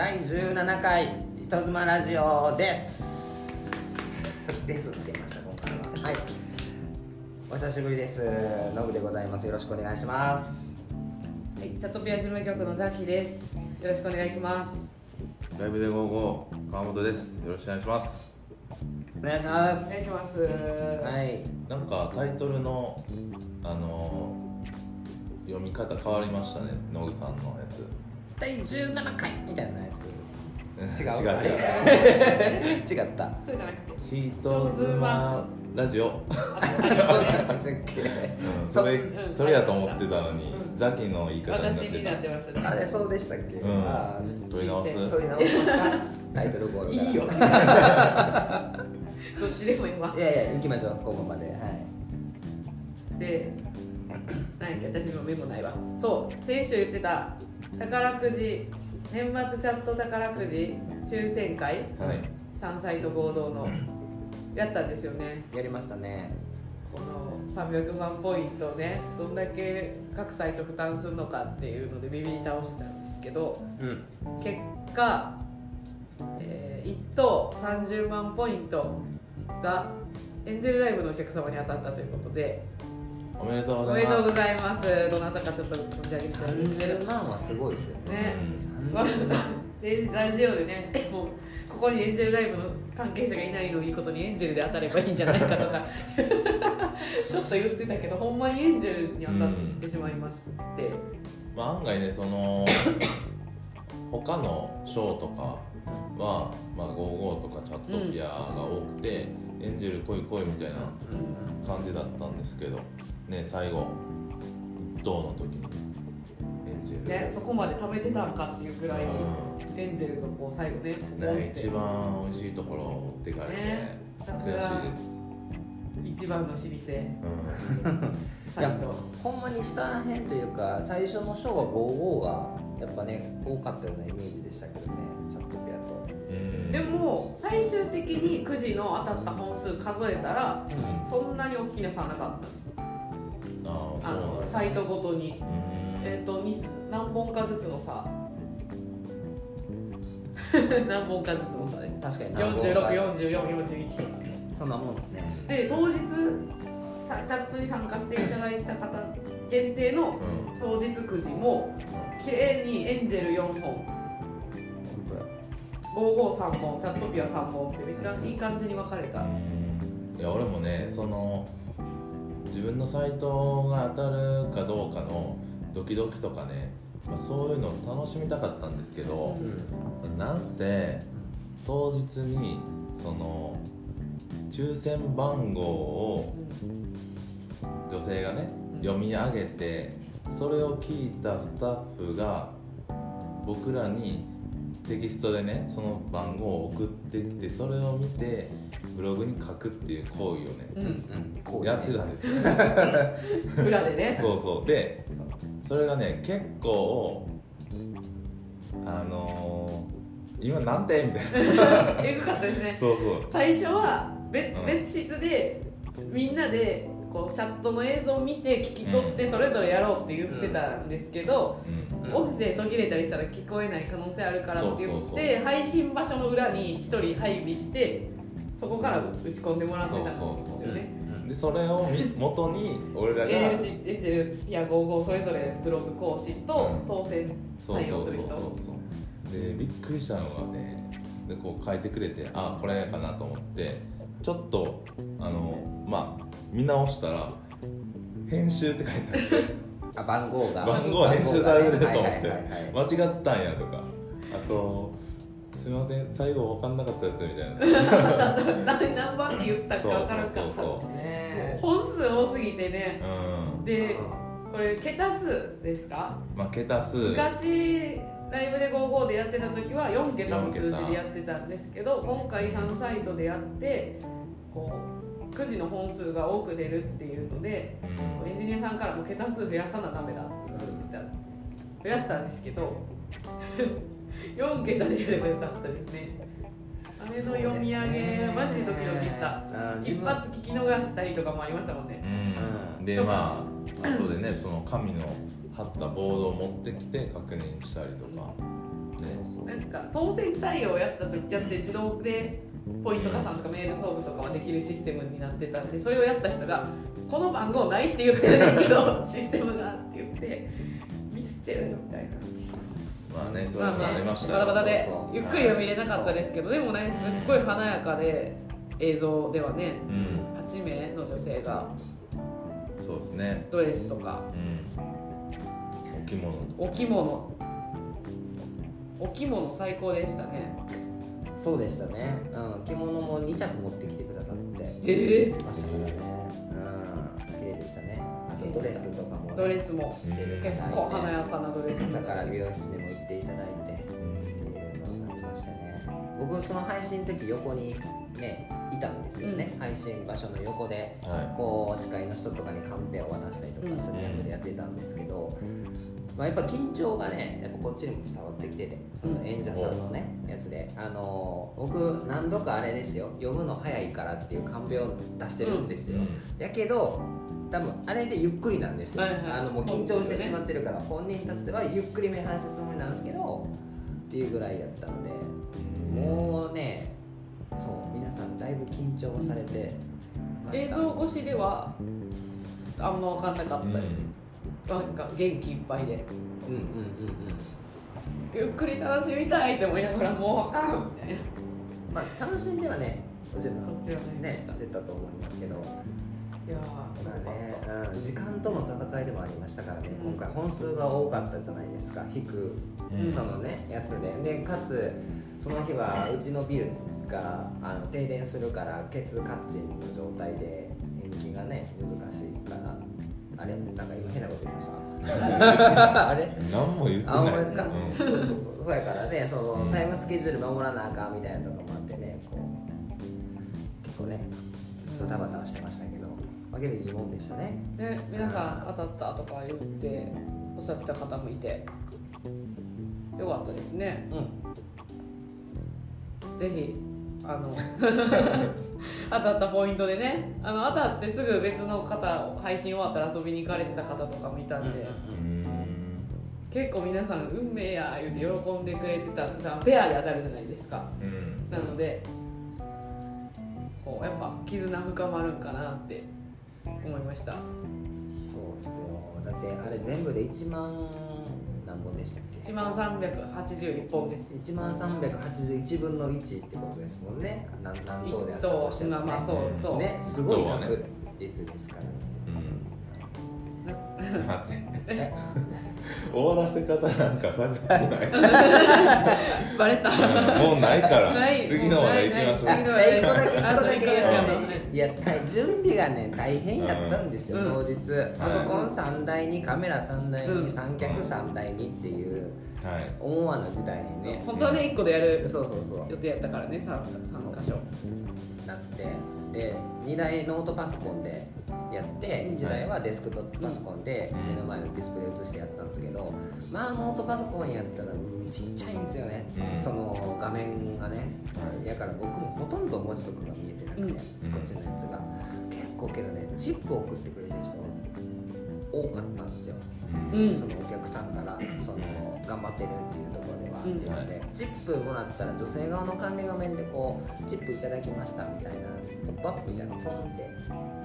第17回人妻ラジオです。です。つけました。今回は。はい。お久しぶりです。ノブでございます。よろしくお願いします。はい、チャットピア事務局のザキです。よろしくお願いします。ライブで55川本です。よろしくお願いします。お願いします。お願いします。はい。なんかタイトルのあの読み方変わりましたね。ノグさんのやつ第17回みたいなやつ。違う違う？違う。違った。そうじゃなくて、人妻ラジオ、そうなんだ。っけ。うん、それうんそれやと思ってたのにうん。ザキの言い方になっててましたね。あれそうでしたっけ、うん。あた取り直す？ー取り直しますか？タイトルコールいいよ。どっちでもいいわ。い。やいや行きましょうここまで。はい。で、何やっけ？私もメモないわ。そう、先週言ってた宝くじ。年末チャット宝くじ。抽選会。はい。三サイト合同の。やったんですよね。やりましたね。この300万ポイントをね。どんだけ各サイト負担するのかっていうのでビビり倒してたんですけどうん。結果、え1等30万ポイントがエンジェルライブのお客様に当たったということでおめでとうおございます。めでとうございます。どなたかちょっと存じ上げて。たんですけど30万はすごいですよね。ねうん30万でラジオでねもうここにエンジェルライブの関係者がいないのをいいことにエンジェルで当たればいいんじゃないかとか。ちょっと言ってたけどほんまにエンジェルに当たってしまいまして、まあ、案外ねその 他のショーとかは、まあ、55とかチャットピアが多くて、エンジェル来い来いみたいなうん感じだったんですけどね最後一等の時にエンジェル。ね、そこまで食べてたんかっていうぐらいエンジェルがこう最後ねね、て。一番美味しいところを持ってかれて、ねさす悔しいがです、一番の老舗。うん、サイト。ほんまに下らへんというか最初のショーは55がやっぱね多かったようなイメージでしたけどねチャットピアと。うん。でも最終的にくじの当たった本数数えたらうん。そんなに大きな差なかったんですよあのサイトごとに。えっ、とに何本かずつの差。何本かずつの差です。確かに464441とか。そんなもんですね。で当日さチャットに参加していただいた方限定のうん。当日くじも綺麗にエンジェル4本。本当や553本チャットピア3本ってめっちゃいい感じに分かれた。うん。いや俺もねその自分のサイトが当たるかどうかのドキドキとかね、まあ、そういうのを楽しみたかったんですけど、なんせ当日にその抽選番号を女性がねうん。読み上げてそれを聞いたスタッフが僕らにテキストでねその番号を送ってきてそれを見てブログに書くっていう行為をね、うんうん。こうやってたんですよ。裏でね。そうそう。でそれがね結構あのー、今なんてみたいな。エグかったですね。そうそう。最初は別うん。別室でみんなでこうチャットの映像を見て聞き取ってそれぞれやろうって言ってたんですけど、うん。音声途切れたりしたら聞こえない可能性あるからって言そうそうって配信場所の裏に1人配備してそこから打ち込んでもらってたんですそうそうそうよねでそれをみ元に俺らが ALC エンジェルピア55それぞれブログ講師とうん。当選そうそうそうそう対応する人そう。でびっくりしたのがねでこう書いてくれてあこれかなと思ってちょっとあのまあ見直したら編集って書いてあってあ番号が。番号編集されてると思って。はいはいはいはい。間違ったんやとか。あとすみません。最後分かんなかったですみたいな。何何番って言ったか分からんかったそうそうですね。本数多すぎてね。うん。でこれ桁数ですか？まあ桁数。昔ライブで55でやってた時は4桁の数4桁字でやってたんですけど今回3サイトでやってこうくじの本数が多く出るっていうのでうん。エンジニアさんからも桁数増やさなダメだって言われてた。増やしたんですけど4桁でやればよかったですね。あれの読み上げ、マジでドキドキした。一発聞き逃したりとかもありましたもんね。うん。でまあ後でねその紙の貼ったボードを持ってきて確認したりとか。そうなんか当選対応やった時やって自動でポイント加算とかメール送付とかはできるシステムになってたんでそれをやった人が「この番号ない」って言ってるんだけど システムがって言ってミスってるよみたいな。まあねそういりました。バタバタでゆっくりは見れなかったですけどでもねすっごい華やかで映像ではねうん。8名の女性がそうですね。ドレスとかうん。お着物。とお着物。お着物最高でしたね。そうでしたね、うん、着物も2着持ってきてくださって。ええましたからね。うん。綺麗でしたね。あとドレスとかドレスも結構華やかなドレス朝から美容室にも行っていただいて。っていうのがありましたね。僕その配信の時横にねいたんですよね、配信場所の横ではこう司会の人とかにカンペを渡したりとかする役でやってたんですけど、まあ、やっぱ緊張がねやっぱこっちにも伝わってきててその演者さんのねやつで。あの僕何度かあれですよ。読むの早いからっていうカンペを出してるんですよ、うん。やけど多分あれでゆっくりなんですよ、はいはい。あのもう緊張してしまってるから本人たちではゆっくり目離したつもりなんですけどっていうぐらいやったのでもうねそう皆さんだいぶ緊張はされてました。映像越しではあんま分かんなかったです、なんか元気いっぱいで。うんうんうん。ゆっくり楽しみたいって思いながらもうあかんみたいな。うんまあ楽しんではねもちろんねしてたと思いますけどいやーすただね、うん、時間との戦いでもありましたからね、うん。今回本数が多かったじゃないですか。引くうん。そのねやつで。でかつその日はうちのビルがあの停電するからケツカッチンの状態で延期がね難しいから。あれ？なんか今変なこと言いました？あれ？何も言ってない。あほんまですか、うん。そうそうそう。そうやからねその、うん。タイムスケジュール守らなあかんみたいなとかもあってねこう結構ねドタバタはしてましたけどわけでいいもんでしたね。ね皆さん当たったとか言っておっしゃってた方もいて。よかったですね。うん。ぜひあの 当たったポイントでね。あの当たってすぐ別の方配信終わったら遊びに行かれてた方とかもいたんで、うん結構皆さん運命や言うて喜んでくれてたペアで当たるじゃないですか。うん。なのでこうやっぱ絆深まるんかなって思いました。そうっすよ。だってあれ全部で1万何本でしたっけ？1万381本です。1万381分の1ってことですもんね。何何一頭であったとしてもね。等まあそうそう、ねすごい確率ですからね。うん待ってえ終わらせ方なんか探ってない。バレた。もうないから。ない。次の話題行きましょう。一個だけ一個だけいいや大準備がね大変やったんですよ、うん。当日。パソコン3台にカメラ3台にうん。三脚3台にっていうはい。思わぬ時代にね。本当はね1個でやるそうそうそう。予定やったからね 3, 三箇所。なってで2台ノートパソコンでやって1台はデスクトップパソコンでうん。目の前のディスプレイ映してやったんですけどまあノートパソコンやったらうんちっちゃいんですよね、うん。その画面がね。はい。だから僕もほとんど文字とかが見えてなくて、うん。こっちのやつが。結構けどねチップを送ってくれる人多かったんですよ、うん。そのお客さんからその頑張ってるっていうところでは、うんっていうのでチップもらったら女性側の管理画面でこうチップいただきましたみたいなポップアップみたいなのがポンって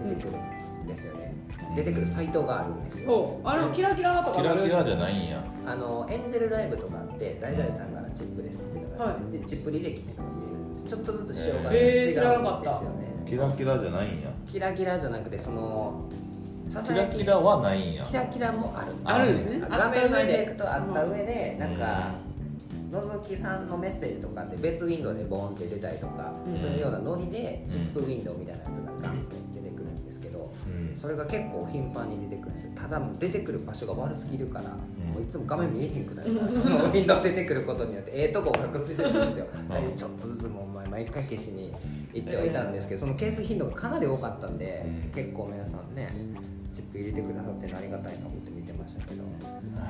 出てくるんですよね、出てくるサイトがあるんですよ。そうあれキラキラとかキラキラじゃないんや。あのエンジェルライブとかあって誰々さんからチップですっていうのがあって、でチップ履歴っていうのが見れるんですよ。ちょっとずつ仕様が違うなかったんですよね。キラキラじゃないんや。キラキラじゃなくてそのさキラキラはないんや。キラキラもあるんですよ。あるんですね。画面のエフあった上で。ェクトあった上でなんかのぞきさんのメッセージとかって別ウィンドウでボーンって出たりとかうん。するようなノリでチップウィンドウみたいなやつがガンって出てくるんですけどうん。それが結構頻繁に出てくるんですよ。ただ出てくる場所が悪すぎるから、もういつも画面見えへんくなるから、そのウィンドウ出てくることによってええとこを隠してるんですよ。ちょっとずつもう毎毎回消しに行ってはいたんですけどそのケース頻度がかなり多かったんで、うん。結構皆さんねチップ入れてくださってありがたいな思って見てましたけど。は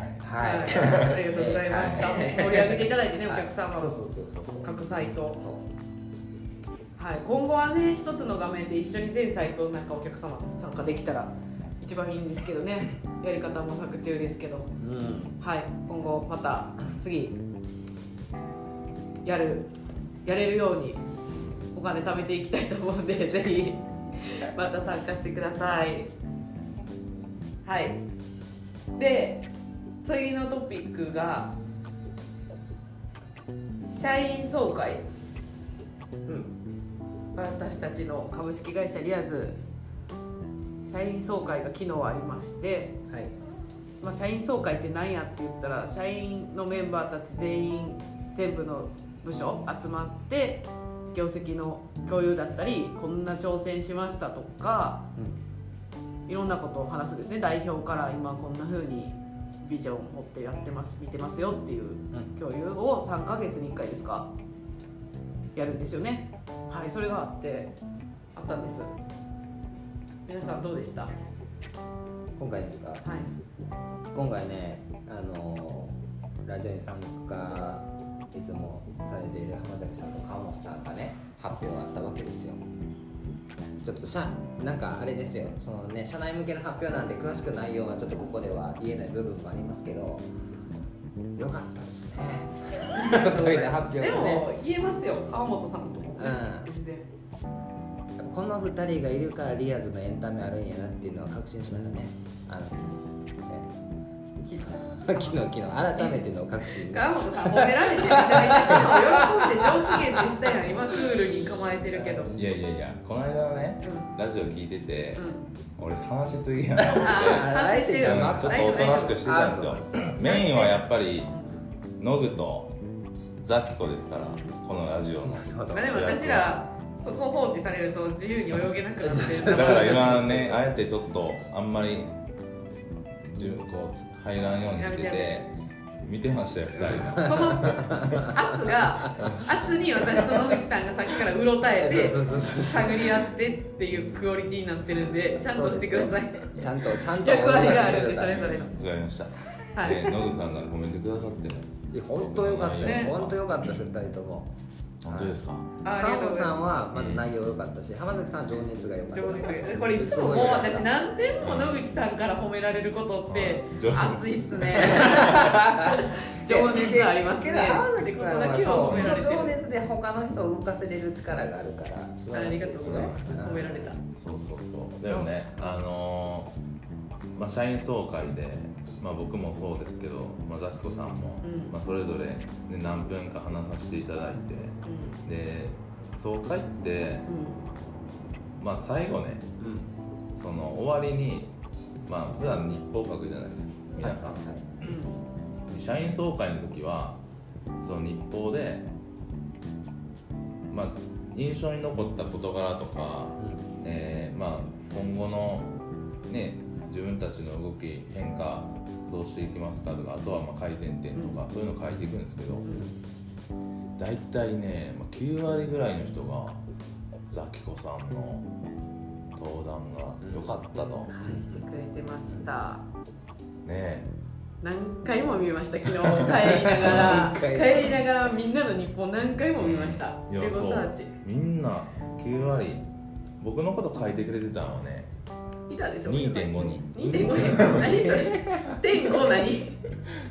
い。はい、ありがとうございました。はい。盛り上げていただいてねお客様はいそうそうそうそうそう。各サイトそう。はい、今後はね一つの画面で一緒に全サイトなんかお客様参加できたら一番いいんですけどね。やり方模索中ですけど。うん。はい。今後また次やるやれるようにお金貯めていきたいと思うんでぜひまた参加してください。はいで次のトピックが社員総会。うん。私たちの株式会社リアズ社員総会が昨日ありまして、はい。まあ、社員総会って何やって言ったら社員のメンバーたち全員全部の部署集まって業績の共有だったりこんな挑戦しましたとかいろんなことを話すですね。代表から今こんな風にビジョンを持ってやってます見てますよっていう共有を3ヶ月に1回ですか。やるんですよね。はいそれがあってあったんです。皆さんどうでした？は今回ですか？い。今回ねあのラジオに参加いつもされている浜崎さんと川本さんがね発表があったわけですよちょっと社なんかあれですよ。そのね社内向けの発表なんで詳しく内容はちょっとここでは言えない部分もありますけどよかったですね。で発表でがねも言えますよ。川本さんとも、うん。この2人がいるからリアルのエンタメあるんやなっていうのは確信しましたね。あのね昨日昨日改めての確信。が川本さん褒められてめちゃめちゃ喜んで上機嫌でしたやん今クールに構えてるけど。うんいやいやいやこの間ねラジオ聞いてて、う俺話しすぎやなって。あ反省してるうんちょっとおとなしくしてたんですよ。メインはやっぱりノグとザキコですからこのラジオの。まあでも私らそこ放置されると自由に泳げなくなって。るだから今ねあえてちょっとあんまり自分こう入らんようにしてて見てましたよ2人の。その圧が圧に私と野口さんがさっきからうろたえて探り合ってっていうクオリティになってるんでちゃんとしてください。ちゃんとちゃんと。役割があるんでそれぞれの。わかりました、はい。でノグさんがコメントくださって。ねいや本当よかったよ、ね。本当よかったです2人とも本当ですか、あありが川本さんはまず内容良かったし浜崎さんは情熱が良かった。す情熱。これいつももう私何点も野口さんから褒められることって情熱熱いっすね。情熱ありますね。けど浜崎さんはそうの情熱で他の人を動かせれる力があるから素晴あらしいりがとうございます。褒められた。そうそうそう。でもねあのーまあ、社員総会で、まあ、僕もそうですけど、まあ、ザキコさんも、うん。まあ、それぞれ、ね、何分か話させていただいてで総会って、まあ、最後ねうん。その終わりに、まあ普段日報書くじゃないですか皆さん、うんうん。社員総会の時はその日報で、まあ、印象に残った事柄とか、えーまあ、今後の、ね、自分たちの動き変化どうしていきますかとかあとはまあ改善点とか、そういうの書いていくんですけど大体ね、まあ、9割ぐらいの人がザキコさんの登壇が良かったと、書いてくれてましたね何回も見ました昨日帰りながら。何帰回りながらみんなの日本何回も見ました。う。みんな9割僕のこと書いてくれてたのはねいたでしょ2.5人。2.5人。何それ？点5何？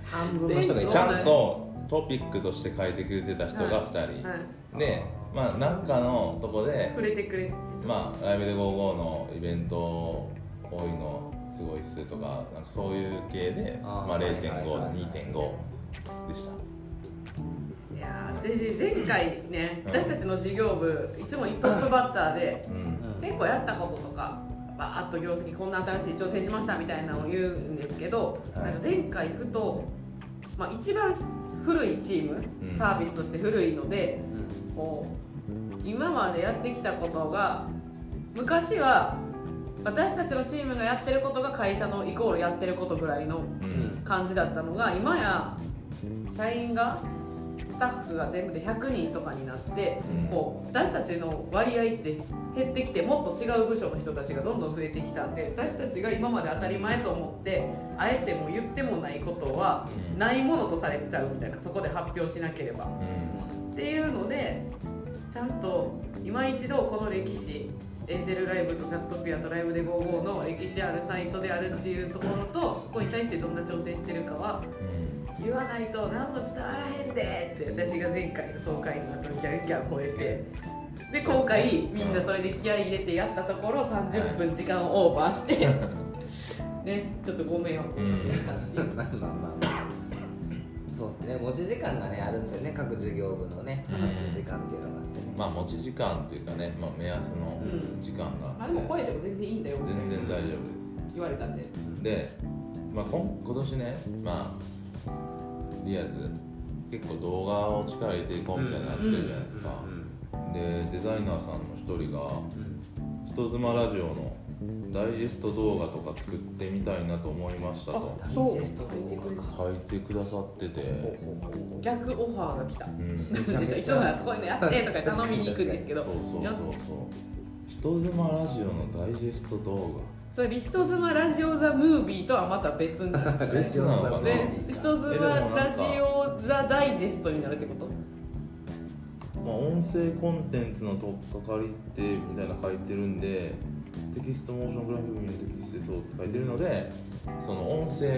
半分の人がいちたゃんとトピックとして書いてくれてた人が2人、はい。でまあ何かのとこで触れてくれ。まあライブで55のイベント多いのすごいっすとかなんかそういう系でまあ、はいはいはいはい。0.52.5でした。いやー私前回ねうん。私たちの事業部いつもトップバッターでうん。結構やったこととかバーッと業績こんな新しい挑戦しましたみたいなのを言うんですけど、はい。なんか前回ふと、まあ、一番古いチーム、うん。サービスとして古いのでこう今までやってきたことが昔は私たちのチームがやってることが会社のイコールやってることぐらいのうん。感じだったのが今や社員がスタッフが全部で100人とかになって、うん。こう私たちの割合って減ってきてもっと違う部署の人たちがどんどん増えてきたんで私たちが今まで当たり前と思ってあえても言ってもないことはうん。ないものとされちゃうみたいなそこで発表しなければ。うん。っていうのでちゃんと今一度この歴史エンジェルライブとチャットピアとライブで55の歴史あるサイトであるっていうところとそこに対してどんな挑戦してるかは言わないと何も伝わらへんでって私が前回の総会の後にギャンギャン吠えて。で今回みんなそれで気合い入れてやったところ30分時間をオーバーして ねちょっとご迷惑をかけましたっていうまあまあまあまあ。そうですね。持ち時間がねあるんですよね。各授業部のねうん。話す時間っていうのがあってね、まあ持ち時間っていうかね、まあ、目安の時間が、まあでも声でも全然いいんだよ全然大丈夫言われたんで。ですで、まあ、今今年ねまあリアズ結構動画を力入れていこうみたいなのやってるじゃないですか、でデザイナーさんの一人が人妻ラジオのダイジェスト動画とか作ってみたいなと思いましたと。ダイジそう書いてくださってて、逆オファーが来た。うん、めちゃめちゃ。いつもならこういうのやってとか頼みに行くんですけど。そうそうそうやそう。人妻ラジオのダイジェスト動それリヒト妻ラジオザムービーとはまた別になるんですよね。リヒト妻ラジオザダイジェストになるってこと？画、まあ、音声コンテンツの取っかかりってみたいな書いてるんでテキストモーショングラフィックにテキストでそうって書いてるのでその音声っ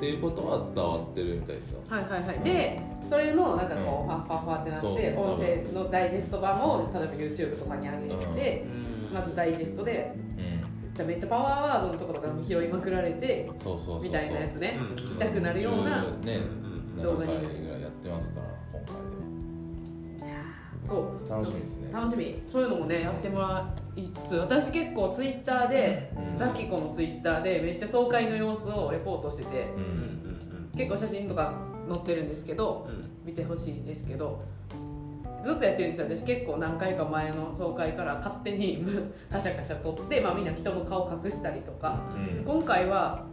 ていうことは伝わってるみたいですよ。はいはいはい。でそれのなんかこう、ファッファッファってなって音声のダイジェスト版を例えば YouTube とかに上げて、まずダイジェストでうん。じゃあめっちゃパワーワードのところとかも拾いまくられてそうそうそうそう。みたいなやつね。うん。聞きたくなるような10ね動画7回にぐらいやってますから今回そう。で楽しみですね。楽しみ。そういうのもねやってもらいつつ私結構ツイッターで、うん。ザキコのツイッターでめっちゃ爽快の様子をレポートしててうん。結構写真とか載ってるんですけど見てほしいんですけどずっとやってるんですよ。私結構何回か前の総会から勝手に カシャカシャ撮って、まあ、みんな人の顔隠したりとか。うん。今回は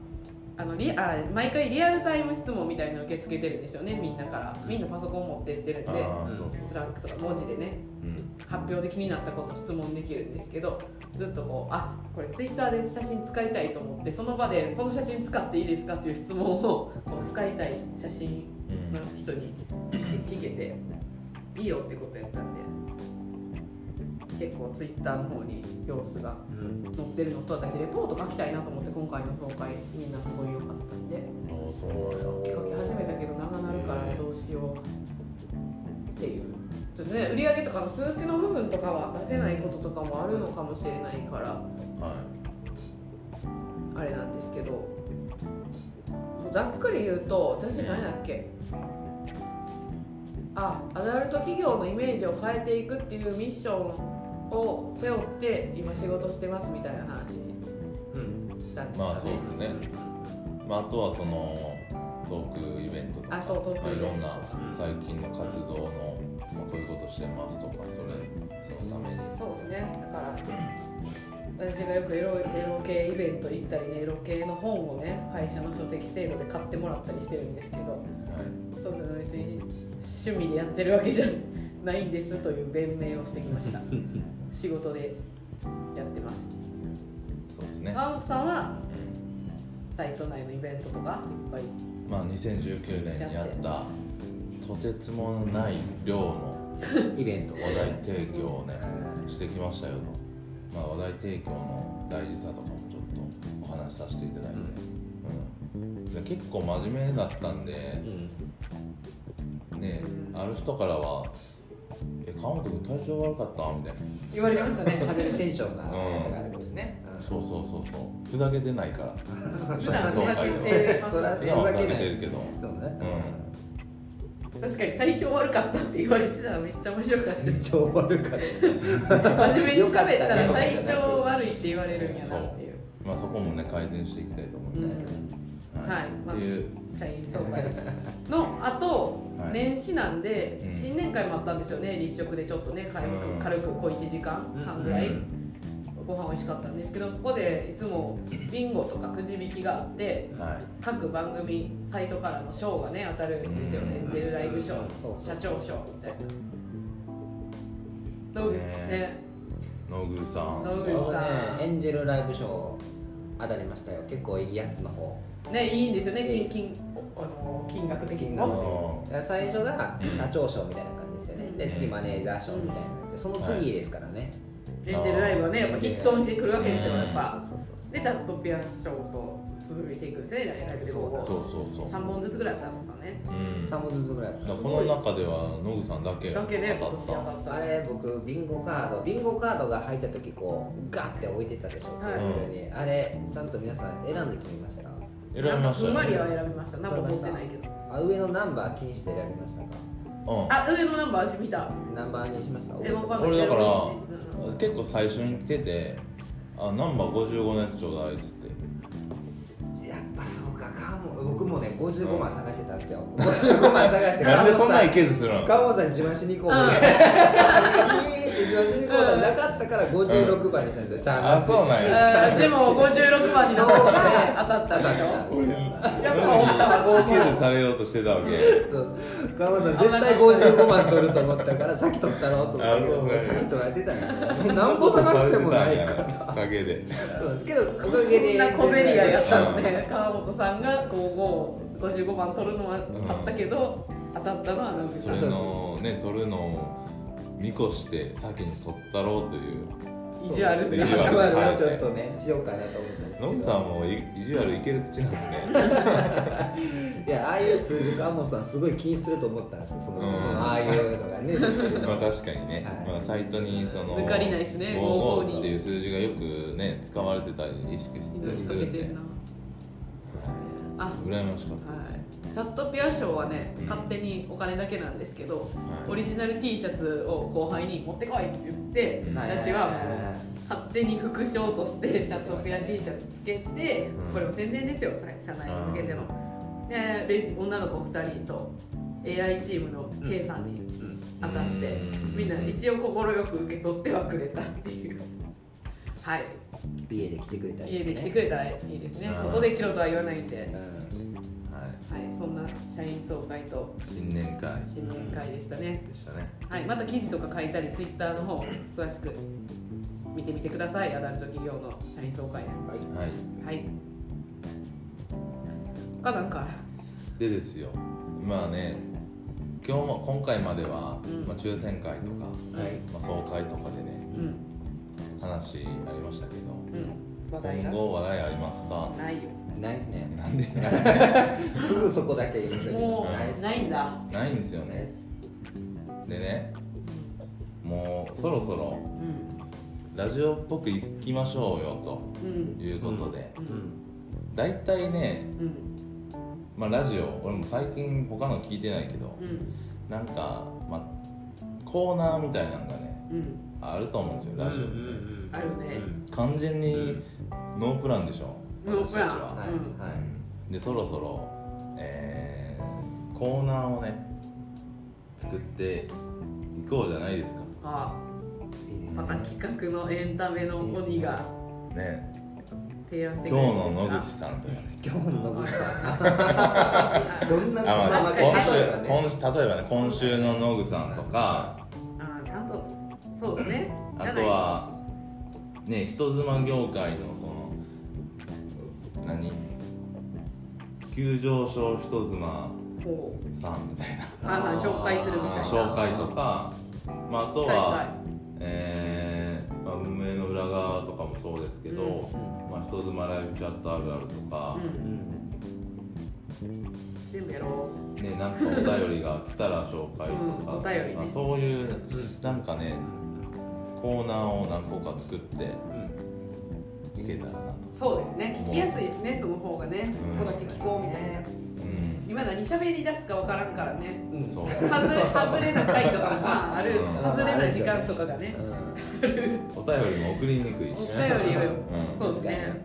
あのリあ毎回リアルタイム質問みたいなの受け付けてるんですよね。みんなから。みんなパソコン持ってってるんで。スラックとか文字でね。うん。発表で気になったこと質問できるんですけどずっとこうあこれツイッターで写真使いたいと思ってその場でこの写真使っていいですかっていう質問をこう使いたい写真の人に聞けていいよってことやったんで。結構ツイッターの方に様子が載ってるのと私レポート書きたいなと思って今回の総会みんなすごい良かったんで。書き始めたけど長なるからねどうしようっていう。ちょっとね売り上げとかの数値の部分とかは出せないこととかもあるのかもしれないから。はあれなんですけど。ざっくり言うと私何やっけ？あアダルト企業のイメージを変えていくっていうミッションを背負って今仕事してますみたいな話にしたんですかね、まあそうですね。い、まあ、あとはそのトークイベントとかあそうトークイベント。とかまあいろんな最近の活動の、まあ、こういうことしてますとかそれそのために。そうですね。だから私がよくエロエロ系イベント行ったりねエロ系の本をね会社の書籍制度で買ってもらったりしてるんですけど。はい。そうですね。別に趣味でやってるわけじゃないんですという弁明をしてきました。仕事でやってます。そうですね、川本さんはうんサイト内のイベントとかいっぱいまあ、2019年にあったとてつもない量の イベント。話題提供をねしてきましたよと、まあ、話題提供の大事さとかもちょっとお話しさせていただいて、うん。で結構真面目だったんで、ねある人からは「え川本君体調悪かった?」みたいな。言われてましたね 喋る。テンションが上がるんですね。そうそうそうそう。ふざけてないから。普段ふざけてますそら普段はふざけてるけど。そうね。確かに体調悪かったって言われてたらめっちゃ面白かった。めっちゃ終わるから真面目に喋ったら体調悪いって言われるんやなっていう。まあそこもね改善していきたいと思いますけど、はいまあっていう社員総会のあと、はい。年始なんで、うん。新年会もあったんですよね。立食でちょっとね軽く,、うん。軽く小1時間半ぐらい、うん。ご飯美味しかったんですけどそこでいつもビンゴとかくじ引きがあってはい。各番組サイトからの賞がね当たるんですよね、うん。エンジェルライブ賞社長賞って。どう。ねね。野口さん。野口さん。エンジェルライブ賞当たりましたよ。結構いいやつの方ねいいんですよねええ金金あの金額的に最初が社長賞みたいな感じですよね。で次マネージャー賞みたいな。でその次ですからね。エンジェルライブはねやっぱヒットにくるわけですようん。やっぱ。そうそうそうでチャットピアノショーと続けていくんですねライブでも。そうそうそう3本ずつぐらいあったのかね。うん。だか3本ずつぐらいらこの中ではノグさんだけだけね当たった。った。あれ僕ビンゴカード。ビンゴカードが入った時こうガッて置いてたでしょ、はい。テーブルに。あれちゃんと皆さん選んで決めましたた？選びましたふんわりは選びました。なんか持ってないけど。あ上のナンバー気にして選びましたか？うん。あ上のナンバー私見た。ナンバーにしました。えわかんない。俺だから01うん結構最初に来ててあナンバー55のやつちょうだいっつって。やっぱそうか。かも僕もね55万探してたんですよ。55万探してなんでそんないいけずするの？川本さんに自慢しに行こううんみたいな 自慢しに行こうがなかったから56番にしたんですよシャーナあそうなんあーでも56番になったで当たったん。でしょやっぱおったわいけ55ずされようとしてたわけ。そう。川本さん絶対55万取ると思ったから先取ったろうと思ったけどあそうなんや。先取られてたんですよなんぼ探してもないからおかげでそうですけどおかげでこんな小競り合いやったんですね川本さんが5555番取るのは勝ったけど、当たったのは直樹さんそれのね取るのを見越して先に取ったろうという。意地悪意意地地悪。悪をちょっとねしようかなと思ってノグさんもい意地悪いける口なんですね。いやああいう数字川本さんすごい気にすると思ったんですよ。その,、ああいうのがね。まあ確かにね、はい。まあ、サイトにその抜かりないですね。55 55っていう数字がよくね使われてたり意識してるんでかけてるなあ羨ましかったはいチャットピア賞はね、うん勝手にお金だけなんですけど、はい。オリジナル T シャツを後輩に持ってこいって言って、うん。私はもう勝手に副賞としてチャットピア T シャツつけて、うん。これも宣伝ですよさ社内に向けての、でレ女の子2人と AI チームの K さんに当たって、うんみん。な一応快く受け取ってはくれたっていう。はい。家で来てくれたり家で来てくれれたらいいですね。うん。外で着ろとは言わないんで、はいはい、そんな社員総会と。新年会。新年会でしたね、でしたね。はい、また記事とか書いたりツイッターの方詳しく見てみてください。アダルト企業の社員総会。はい。はい。他なんかある？でですよ。まあね今日も今回までは、うん。まあ、抽選会とか、はい。まあ、総会とかでねうん。話ありましたけどうん。話題が？今後話題ありますかないよないですね。なんで。すぐそこだけ言いましたけどもないですうないんだ。ないんですよね。でねもうそろそろうん。ラジオっぽくいきましょうよとうん。いうことで、うん。大体ね、うん。まあ、ラジオ俺も最近他の聞いてないけどうん。なんか、まあ、コーナーみたいなのがねうん。あると思うんですよラジオって、あるね。完全にノープランでしょ私たちは。はいうんはい。でそろそろ、えーコーナーをね作っていこうじゃないですか。あいいですね。また企画のエンタメの鬼がね。提案して今日くれるんの野ですか口さんとかね今日の野口さん。どん。な今週例えばね今例えばね今週の野口さんとか。あーちゃんとそうですね。あとはね人妻業界のその何？急上昇人妻さんみたいな。紹介するみたいな。紹介とか、まあ、あとはえーまあ、運営の裏側とかもそうですけど、うんまあ、人妻ライブチャットあるあるとか、うん。全部やろね、なんかお便りが来たら紹介とか、うんお便りね。まあ、そういうなんかねコーナーを何個か作っていけたらなそうですね。聞きやすいですねその方がね。うん。ここだけ聞こうみたいな。うん、今何喋り出すか分からんからね。うん。そう。外れ外れな回とかもまあある。うん。外れな時間とかがね。お便りも送りにくいしおね便りをうん。そうですね。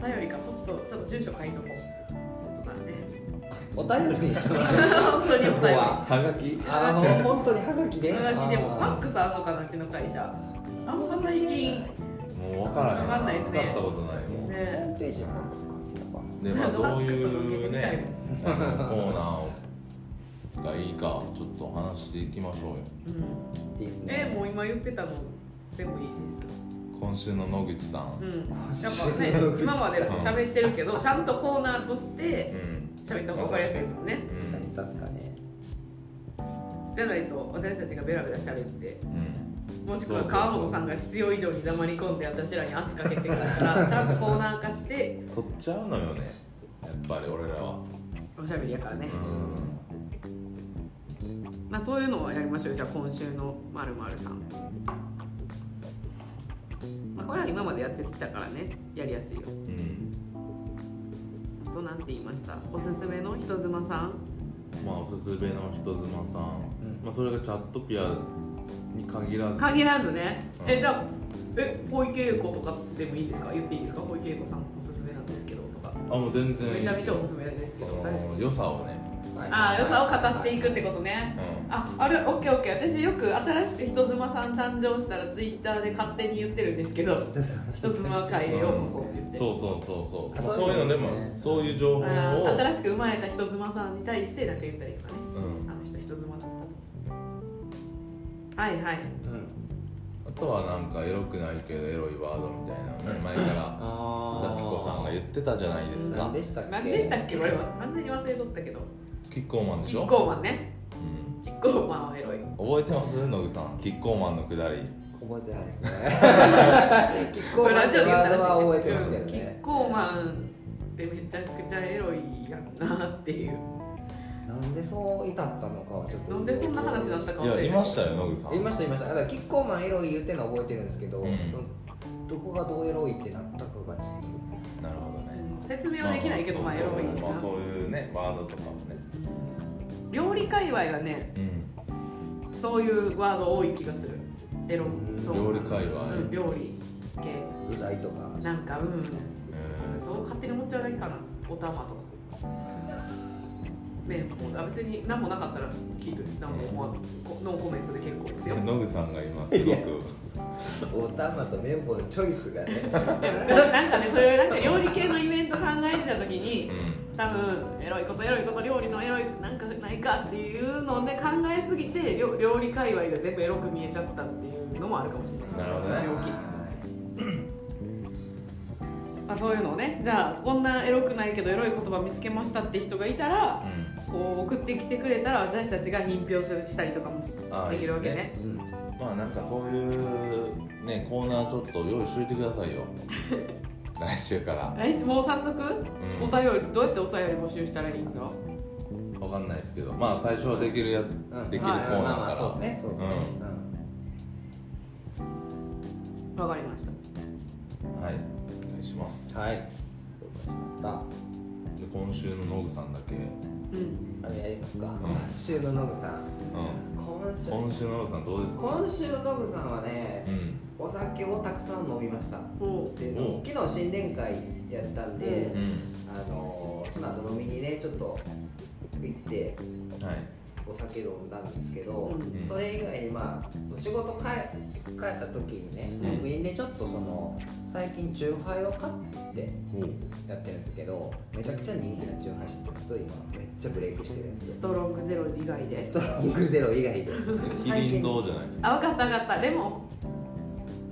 お便りかポストちょっと住所書いとこう。だからね。お便りにしてもらう本当にお便り。そこは。はがき？あの本当にハガキではがきでもファックススあるのかなうちの会社。あんま最近ねもう分からへんわ。かんないですね。使ったことないもんホームページにファックス書いてたわでまあどういうねあのコーナーがいいかちょっと話していきましょうよ。うん。いいですね。えもう今言ってたの全部いいです。今週の野口さん。うん。やっぱね今まで喋ってるけどちゃんとコーナーとしてうん。喋った方が分かりやすいですもんね。うん。確かに。じゃないと私たちがベラベラ喋って。うんもしくは川本さんが必要以上に黙り込んで私らに圧かけてくるから ちゃんとコーナー化して。取っちゃうのよね。やっぱり俺らは。おしゃべりやからね、うん。まあそういうのはやりましょう。じゃあ今週のまるさん、まあ、これは今までやってきたからね。やりやすいよ。うん。となんて言いました？おすすめの人妻さん。まあおすすめの人妻さん、まあ、それがチャットピアに限らず。限らずね。うん。えじゃあえ小池栄子とかでもいいですか？言っていいですか？小池栄子さんおすすめなんですけどとか。あもう全然。めちゃめちゃおすすめですけど。こ大好きの良さをね、ああ良さを語っていくってことね。うああれオッケーオッケー。私よく新しく人妻さん誕生したらツイッターで勝手に言ってるんですけど。人妻会へようこそって言って、ん、そうそうそうそう、まあ、あそうそういうのでもそういう情報を、新しく生まれた人妻さんに対してなんか言ったりとかね。うん、はいはい。うん。あとはなんかエロくないけどエロいワードみたいなね 前からあザキコさんが言ってたじゃないですか。何でしたっけ？何でしたっけ？これは完全に忘れとったけど。キッコーマンでしょ？キッコーマンね。うん。キッコーマンはエロい。覚えてます？ノグさん。キッコーマンのくだり。覚えてないですね。キッコーマンってワードはらしい覚えてますけどね。ッコーマンってめちゃくちゃエロいやんなっていうなんでそう至ったのかはちょっと。なんでそんな話になったかいやいましたよノグさん。言いました言いました。だからキッコーマンエロい言ってるのは覚えてるんですけど、うん。そのどこがどうエロいってなったかがちょっと。なるほどね。説明はできないけどまあエロい。まあ、なそういうねワードとかもね。料理界隈はねうんそういうワード多い気がする。エロそう。料理界隈。うん料理系。具材とか。なんかうん。えそう勝手に思っちゃうだけかな。お玉とかねもうあ別に何もなかったら聞いといて何も思わノーコメントで結構ですよ。ー、ノグさんが今すごく。お玉と綿棒のチョイスがね。なんかねそういうなんか料理系のイベント考えてた時にうん。多分エロいことエロいこと料理のエロいなんかないかっていうので考えすぎて料料理界隈が全部エロく見えちゃったっていうのもあるかもしれないです。なるほどね。まあ、そういうのをねじゃあこんなエロくないけどエロい言葉見つけましたって人がいたらうんこう送ってきてくれたら私たちが品評するしたりとかもできるわけね。いいですうん。まあなんかそういうねコーナーちょっと用意しといてくださいよ。来週から。来週もう早速、ん。お便りどうやってお便り募集したらいいんだわかんないですけど。まあ最初はできるやつ、うん。できるコーナーから、そうですね。そうですね、わかりました。はい。お願いします。うんはい了解しまで今週のノグさんだけ、あれやりますか？今週のノグさん。今週。今週のノグさんどうですか？今週のノグさんはねうん。お酒をたくさん飲みました。おう。でお昨日新年会やったんで、うんあのその後飲みにねちょっと行ってはいお酒飲んだんですけど、うん。それ以外にまあ仕事帰帰った時にねうん。コンビニでちょっとその最近チューハイを買ってやってるんですけどめちゃくちゃ人気なチューハイ知ってます？今。めっちゃブレイクしてるんですよストロングゼロ以外で。ストロングゼロ以外で。キリン堂じゃないですか。あ分かった分かった。レモ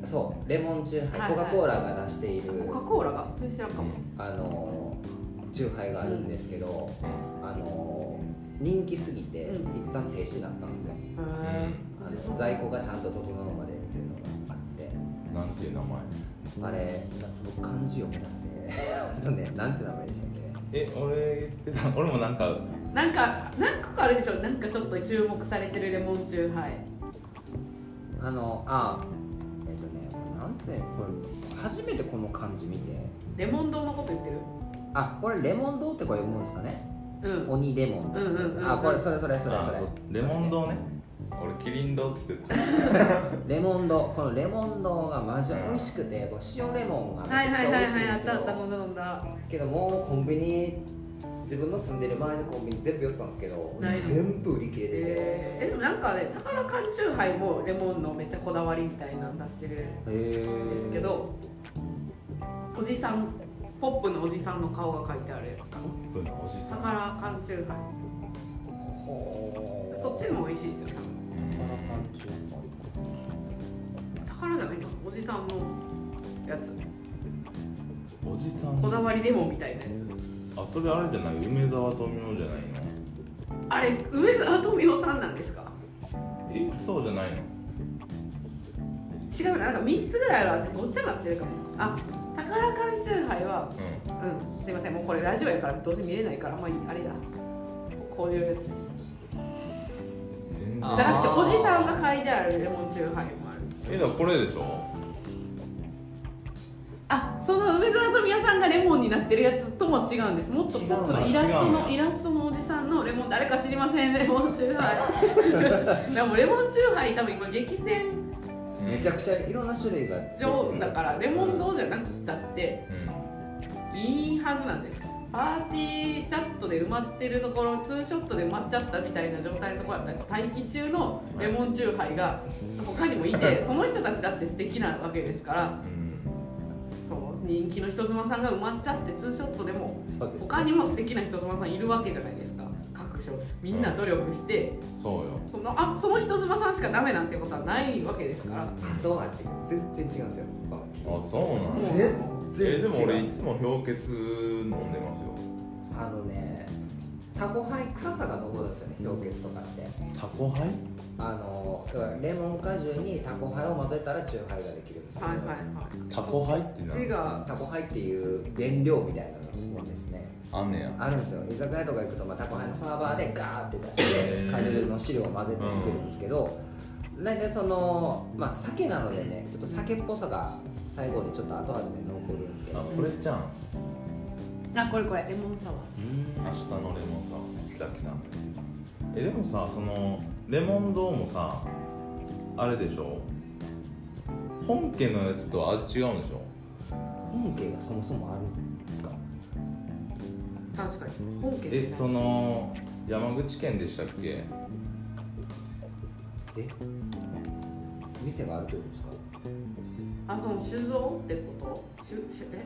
そう。レモンチューハイ、はいはい。コカ・コーラが出している。ンコカ・コーラが？それ知らんかも、あのチューハイがあるんですけど、うあの人気すぎて、うん。一旦停止になったんですよへあの在庫がちゃんと整うまでっていうのがあって。んなんていう名前？あれな僕漢字読めなくて。あのねなんて名前でしたっえ俺言ってた。俺もなんかーなんか何個かあるでしょ？なんかちょっと注目されてるレモンチューハイ。けあのあえっとねなんてねこれ初めてこの漢字見て。レモン堂のこと言ってる？あこれレモン堂ってこれ読むんですかね？うん。鬼レモンとかそううんうんうんうん。あこれそれそれそれあそれ。そう。レモン堂ね。俺キリン堂っつってた。レモン堂。このレモン堂がマジで美味しくてこう塩レモンがめちはいゃくちゃ美はいはい味しいんですはいあったあったよ飲んだ飲んだけどもうコンビニ自分の住んでる周りのコンビニ全部寄ったんですけどないの？全部売り切れてて、えー、えでもなんかね宝缶チューハイもレモンのめっちゃこだわりみたいなの出してるへんですけどおじさんポップのおじさんの顔が描いてあるやつ。かなブのおじさん。宝缶チューハほイそっちも美味しいですよ。多分宝じゃないかなおじさんのやつ。おじさん。こだわりレモンみたいなやつ。あそれあれじゃない？梅沢富美男じゃないの？あれ梅沢富美男さんなんですか？えそうじゃないの？違うな。なんか3つぐらいある私ごっちゃになってるかも。あ宝缶チューハイはううんすいませんもうこれラジオやからどうせ見れないからまあいいあれだ。こういうやつでした。ん全然あじゃなくておじさんが書いてあるレモンチューハイもある。えだからこれでしょ？あその梅沢富美男さんがレモンになってるやつとも違うんです。もっとポップなイラスト違うんやのイラストのおじさんのレモン。誰か知りません？レモンチューハイ。でもレモンチューハイ多分今激戦めちゃくちゃいろんな種類が上だからレモン堂じゃなくたってうんいいはずなんです。パーティーチャットで埋まってるところツーショットで埋まっちゃったみたいな状態のところだったら待機中のレモンチューハイが他にもいてその人たちだって素敵なわけですから。人気の人妻さんが埋まっちゃってツーショットでも他にも素敵な人妻さんいるわけじゃないですか。各所。みんな努力してそうよ。そのあその人妻さんしかダメなんてことはないわけですから。後味が全然違うんですよ。あそうなんだそう全然違う。えでも俺いつも氷結飲んでますよ。あのねタコハイ臭さが残るんですよね氷結とかって。タコハイ？あのレモン果汁にタコハイを混ぜたらチューハイができるんですけど、はいはいはい。タコハイって何？がタコハイっていう原料みたいなのですねあんねや。あるんですよ。居酒屋とか行くと、まあ、タコハイのサーバーでガーって出して果汁の汁を混ぜて作るんですけど、大体そのまあ酒なのでねちょっと酒っぽさが最後にちょっと後味で残るんですけあどこれじゃん？あこれこれ。レモンサワ明日のレモンサワー。ザキさん。えでもさそのレモン堂もさあれでしょ？本家のやつと味違うんでしょ？本家がそもそもある確かに。本家えその山口県でしたっけ？え？店があるってことですか？あその酒造ってこと？酒酒え？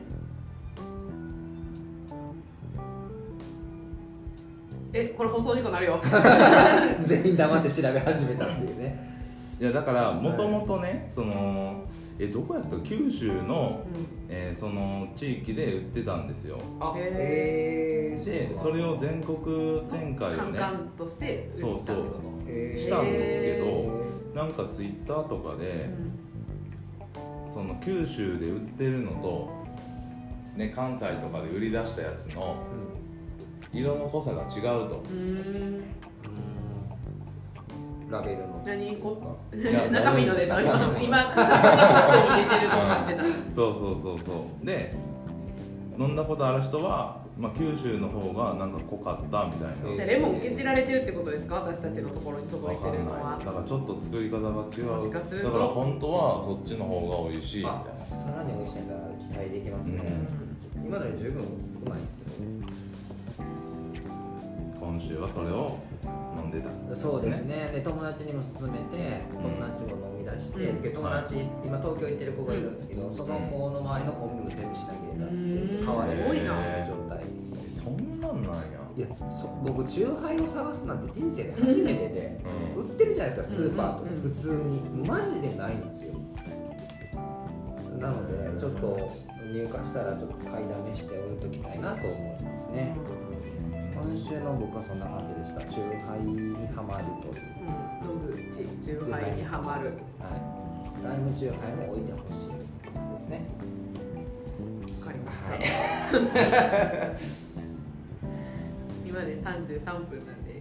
えこれ放送事故なるよ。全員黙って調べ始めたっていうねいやだからもともとねそのえどこやった？九州の、えーその地域で売ってたんですよ。あへへでそれを全国展開をねカンカンとして売ったってこと？そうしたんですけどなんかツイッターとかでその九州で売ってるのと、ね、関西とかで売り出したやつの色の濃さが違うと。うんうんラベルの。何？こ？や中身のでしょ？今今入れてるの。してたそうそうそうそうで飲んだことある人は、まあ、九州の方がなんか濃かったみたいなじゃあレモンケチられてるってことですか私たちのところに届いてるのはだからちょっと作り方が違うだから本当はそっちの方が美味しいみたいあさらに美味しいんだ期待できますね、今のより十分うまいですよな今週はそれをたそうですね。で友達にも勧めて友達も飲み出して、うん。で友達、今東京行ってる子がいるんですけど、その子の周りのコンビも全部品切れたって言って買われる状態。えそんなんなんや。いやそ僕チューハイを探すなんて人生で初めてで、う売ってるじゃないですかスーパーとか、うん。普通に。マジでないんですよ。なのでちょっと入荷したらちょっと買いだめして置いときたいなと思いますね今週の僕はそんな感じでした。チューハイにはまるという。うん。飲むチチューハイにはまる。はい、ライムチューハイも置いてほしいですね。わかりました、は い今で33分なんでい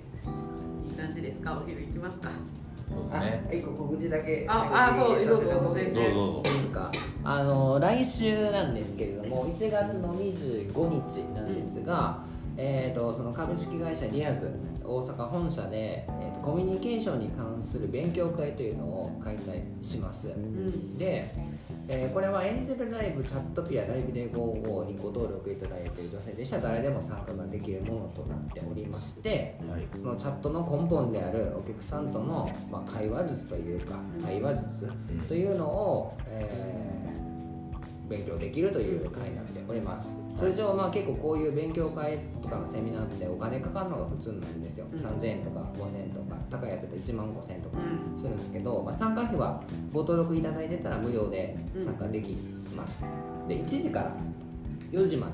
い感じですか？お昼行きますか？あ、そうですね。一個告知だけ。ああそうどうぞどうぞ全然。ですか？あの来週なんですけれども、1月の25日なんですが、えっ、とその株式会社リアズ大阪本社で、えーとコミュニケーションに関する勉強会というのを開催します。うん。で、えーこれはエンジェルライブチャットピアライブで55にご登録いただいている女性でした。ら誰でも参加ができるものとなっておりまして、はい。そのチャットの根本であるお客さんとの、まあ、会話術というか対話術というのを、えー勉強できるという会になっております通常まあ結構こういう勉強会とかのセミナーってお金かかるのが普通なんですよ、うん。3000円とか5000円とか。高いやつだと1万5000円とかうん。するんですけど、まあ、参加費はご登録いただいてたら無料で参加できます、で1時から4時ま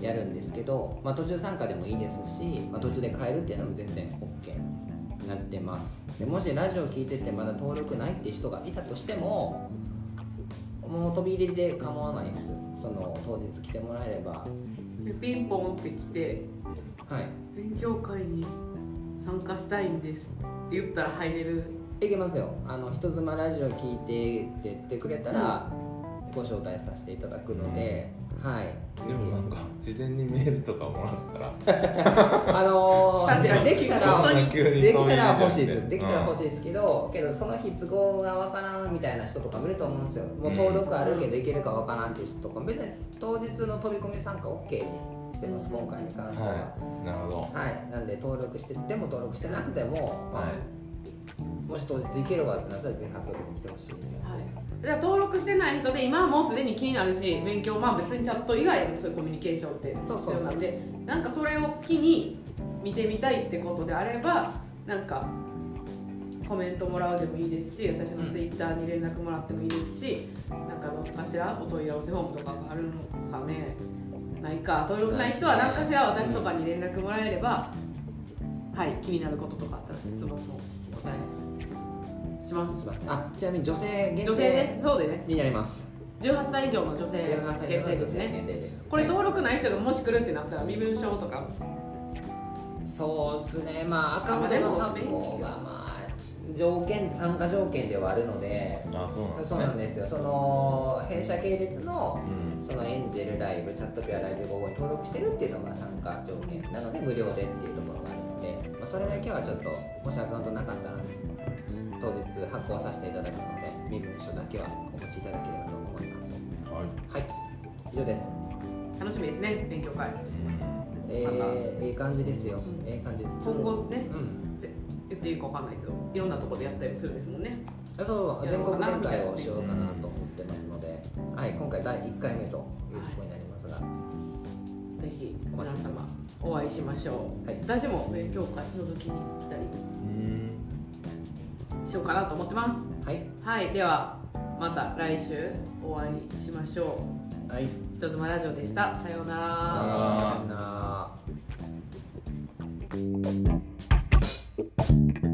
でやるんですけど、まあ、途中参加でもいいですし、まあ、途中で変えるっていうのも全然 OK なってます。でもしラジオ聞いててまだ登録ないって人がいたとしてももう飛び入りで構わないです。その当日来てもらえれば。でピンポンって来てはい。勉強会に参加したいんですって言ったら入れる。いけますよ。あの人妻ラジオ聞いてって言ってくれたら、ご招待させていただくので、はい。でもなんか事前にメールとかもらったら。あのー、できたらできたら欲しいです。できたら欲しいですけど、けどその日都合がわからんみたいな人とかもいると思うんですよ。もう登録あるけどいけるかわからんっていう人とか別に当日の飛び込み参加 OK にしてます今回に関しては。はい。なるほど。はい、なんで登録してでも登録してなくても、まあはいもし当日行けるわってなったらぜひ遊びに来てほしいはい。だから登録してない人で今はもうすでに気になるし勉強まあ別にチャット以外でもそういうコミュニケーションって必要なんでなんかそれを機に見てみたいってことであればなんかコメントもらうでもいいですし私のツイッターに連絡もらってもいいですし、なんかどっかしらお問い合わせフォームとかがあるのかねないか。登録ない人は何かしら私とかに連絡もらえれば、はい気になることとかあったら質問のお答えします。します。あちなみに女性限女性定でそうでね。になります。18歳以上の女性18歳限定です限ね定ですこれ登録ない人がもし来るってなったら身分証とか。そうですね。まあアカウントのあでも発行がまあ条件参加条件ではあるので。あそうなんですそうねなんですよ。その弊社系列のうん。そのエンジェルライブチャットピアライブ55に登録してるっていうのが参加条件なので無料でっていうところがあるので、まあ、それだけはちょっともしアカウントなかったら当日発行させていただくので身分証だけはお持ちいただければと思います。はい。はい。以上です。楽しみですね勉強会。うん。えー、ええ感じですよ、うん。ええ感じ。今後ねうん。ぜ言っていいか分かんないけどいろんなところでやったりもするんですもんね。あそう。全国展開をしようかなと思ってますので、はい、今回第1回目というところになりますが、ぜひお待皆様ちしてます。お会いしましょう、はい。私も勉強会覗きに来たり。うんしようかなと思ってます。はい、はい、ではまた来週お会いしましょう。はい、人妻ラジオでした。さようなら。さようなら。